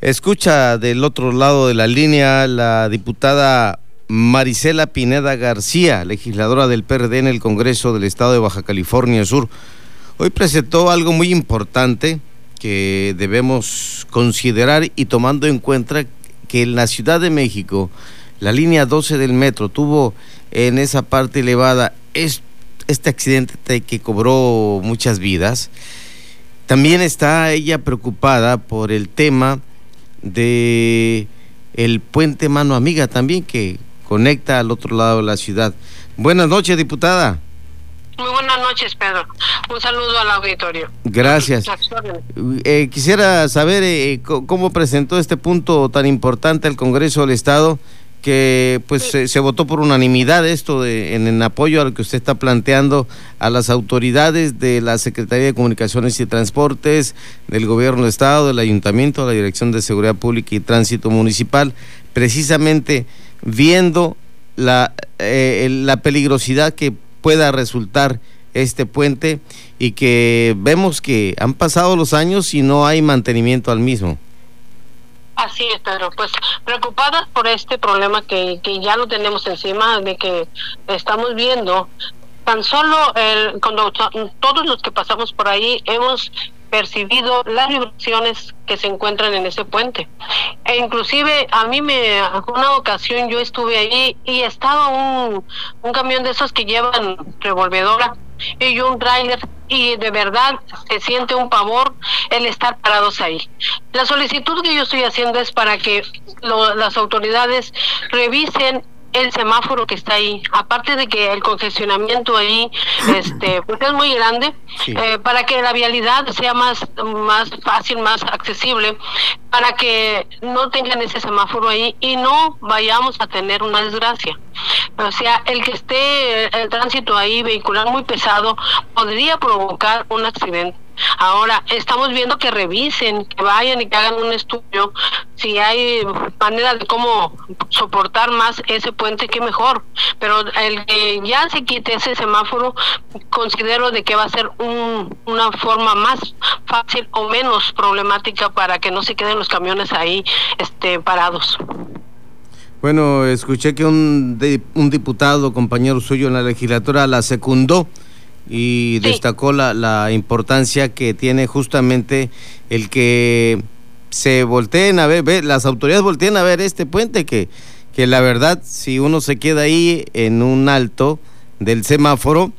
Escucha del otro lado de la línea la diputada Marisela Pineda García, legisladora del PRD en el Congreso del Estado de Baja California Sur. Hoy presentó algo muy importante que debemos considerar y tomando en cuenta que en la Ciudad de México la línea 12 del metro tuvo en esa parte elevada este accidente que cobró muchas vidas. También está ella preocupada por el tema de el puente Mano Amiga también que conecta al otro lado de la ciudad. Buenas noches, diputada. Muy buenas noches, Pedro. Un saludo al auditorio. Gracias. Eh, quisiera saber eh, cómo presentó este punto tan importante el Congreso del Estado que pues se, votó por unanimidad esto de, en, apoyo a lo que usted está planteando a las autoridades de la Secretaría de Comunicaciones y Transportes, del Gobierno del Estado, del Ayuntamiento, de la Dirección de Seguridad Pública y Tránsito Municipal, precisamente viendo la, eh, la peligrosidad que pueda resultar este puente y que vemos que han pasado los años y no hay mantenimiento al mismo. Así es, Pedro. Pues preocupadas por este problema que, que ya lo tenemos encima, de que estamos viendo. Tan solo el, cuando todos los que pasamos por ahí hemos percibido las vibraciones que se encuentran en ese puente. E inclusive a mí me, una ocasión yo estuve allí y estaba un, un camión de esos que llevan revolvedora y un trailer y de verdad se siente un pavor el estar parados ahí. La solicitud que yo estoy haciendo es para que las autoridades revisen el semáforo que está ahí, aparte de que el congestionamiento ahí este, pues es muy grande, eh, para que la vialidad sea más, más fácil, más accesible, para que no tengan ese semáforo ahí y no vayamos a tener una desgracia. O sea, el que esté el tránsito ahí vehicular muy pesado podría provocar un accidente. Ahora, estamos viendo que revisen, que vayan y que hagan un estudio, si hay manera de cómo soportar más ese puente, que mejor. Pero el que ya se quite ese semáforo, considero de que va a ser una forma más fácil o menos problemática para que no se queden los camiones ahí este, parados. Bueno, escuché que un, un diputado, compañero suyo en la legislatura, la secundó y destacó la, la importancia que tiene justamente el que se volteen a ver, las autoridades volteen a ver este puente que, que la verdad si uno se queda ahí en un alto del semáforo,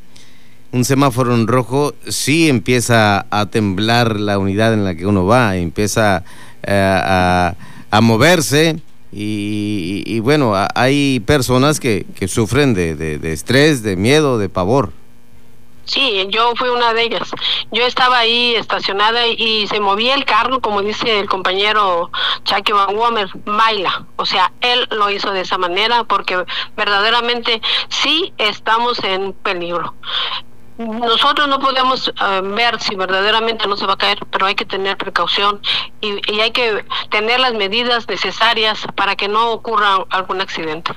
un semáforo en rojo, sí empieza a temblar la unidad en la que uno va, empieza eh, a, a, moverse y, bueno, hay personas que, que sufren de, de estrés, de miedo, de pavor. Sí, yo fui una de ellas. Yo estaba ahí estacionada y se movía el carro, como dice el compañero Chucky Van Womer, baila. O sea, él lo hizo de esa manera porque verdaderamente sí estamos en peligro. Nosotros no podemos eh, ver si verdaderamente no se va a caer, pero hay que tener precaución y hay que tener las medidas necesarias para que no ocurra algún accidente.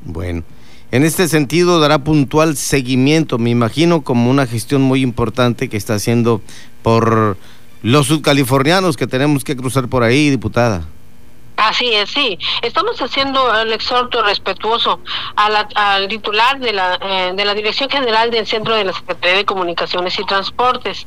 Bueno. En este sentido, dará puntual seguimiento, me imagino, como una gestión muy importante que está haciendo por los subcalifornianos que tenemos que cruzar por ahí, diputada. Así es, sí. Estamos haciendo el exhorto respetuoso al titular de la, eh, de la Dirección General del Centro de la Secretaría de Comunicaciones y Transportes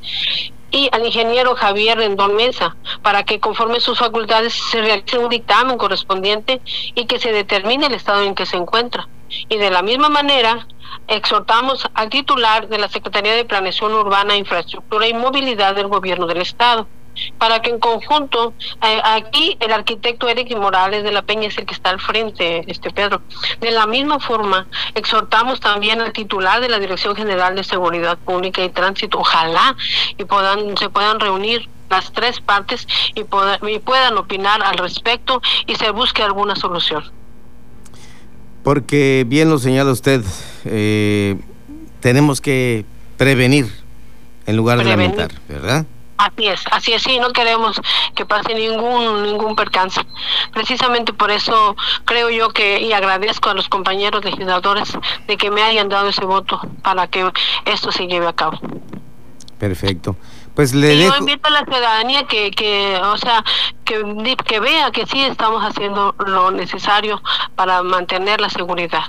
y al ingeniero Javier Rendón Mesa para que conforme sus facultades se realice un dictamen correspondiente y que se determine el estado en que se encuentra. Y de la misma manera, exhortamos al titular de la Secretaría de Planeación Urbana, Infraestructura y Movilidad del Gobierno del Estado para que en conjunto, eh, aquí el arquitecto Eric Morales de la Peña es el que está al frente, este Pedro. De la misma forma, exhortamos también al titular de la Dirección General de Seguridad Pública y Tránsito, ojalá y puedan, se puedan reunir las tres partes y, y puedan opinar al respecto y se busque alguna solución. Porque bien lo señala usted, eh, tenemos que prevenir en lugar de lamentar, ¿verdad? Así es, así es, sí, no queremos que pase ningún ningún percance. Precisamente por eso creo yo que y agradezco a los compañeros legisladores de que me hayan dado ese voto para que esto se lleve a cabo. Perfecto. Pues le Yo invito a la ciudadanía que, que o sea, que, que vea que sí estamos haciendo lo necesario para mantener la seguridad.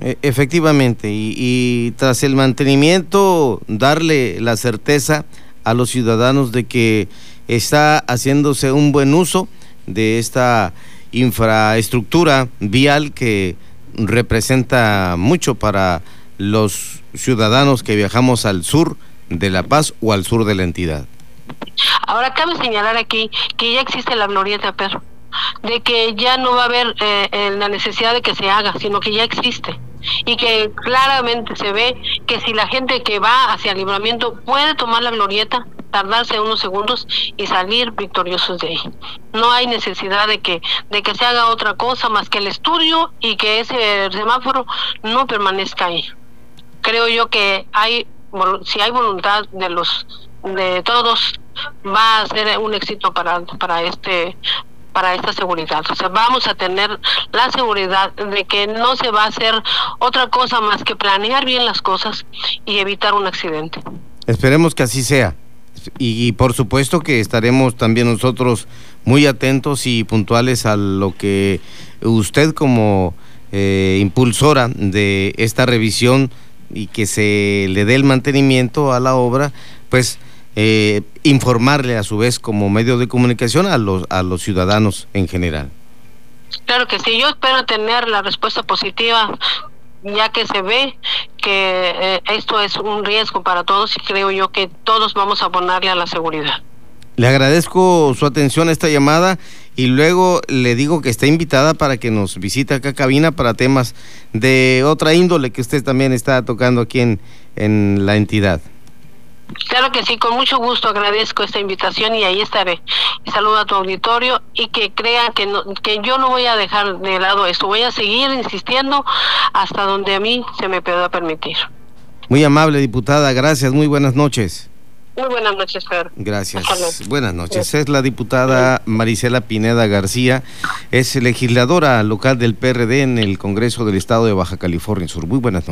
E, efectivamente, y, y, tras el mantenimiento, darle la certeza a los ciudadanos de que está haciéndose un buen uso de esta infraestructura vial que representa mucho para los ciudadanos que viajamos al sur de La Paz o al sur de la entidad. Ahora cabe señalar aquí que ya existe la glorieta perro, de que ya no va a haber eh, la necesidad de que se haga, sino que ya existe y que claramente se ve que si la gente que va hacia el libramiento puede tomar la glorieta, tardarse unos segundos y salir victoriosos de ahí. No hay necesidad de que de que se haga otra cosa más que el estudio y que ese semáforo no permanezca ahí. Creo yo que hay si hay voluntad de los de todos va a ser un éxito para para este para esta seguridad. O sea, vamos a tener la seguridad de que no se va a hacer otra cosa más que planear bien las cosas y evitar un accidente. Esperemos que así sea. Y, por supuesto que estaremos también nosotros muy atentos y puntuales a lo que usted como eh, impulsora de esta revisión y que se le dé el mantenimiento a la obra, pues eh, informarle a su vez como medio de comunicación a los, a los ciudadanos en general. Claro que sí, yo espero tener la respuesta positiva ya que se ve que eh, esto es un riesgo para todos y creo yo que todos vamos a ponerle a la seguridad. Le agradezco su atención a esta llamada y luego le digo que está invitada para que nos visite acá cabina para temas de otra índole que usted también está tocando aquí en, en la entidad. Claro que sí, con mucho gusto agradezco esta invitación y ahí estaré. saludo a tu auditorio y que crean que, que yo no voy a dejar de lado esto, voy a seguir insistiendo hasta donde a mí se me pueda permitir. Muy amable diputada, gracias, muy buenas noches. Muy buenas noches, Fer. Gracias. Buenas noches. Es la diputada Marisela Pineda García, es legisladora local del PRD en el Congreso del Estado de Baja California Sur. Muy buenas noches.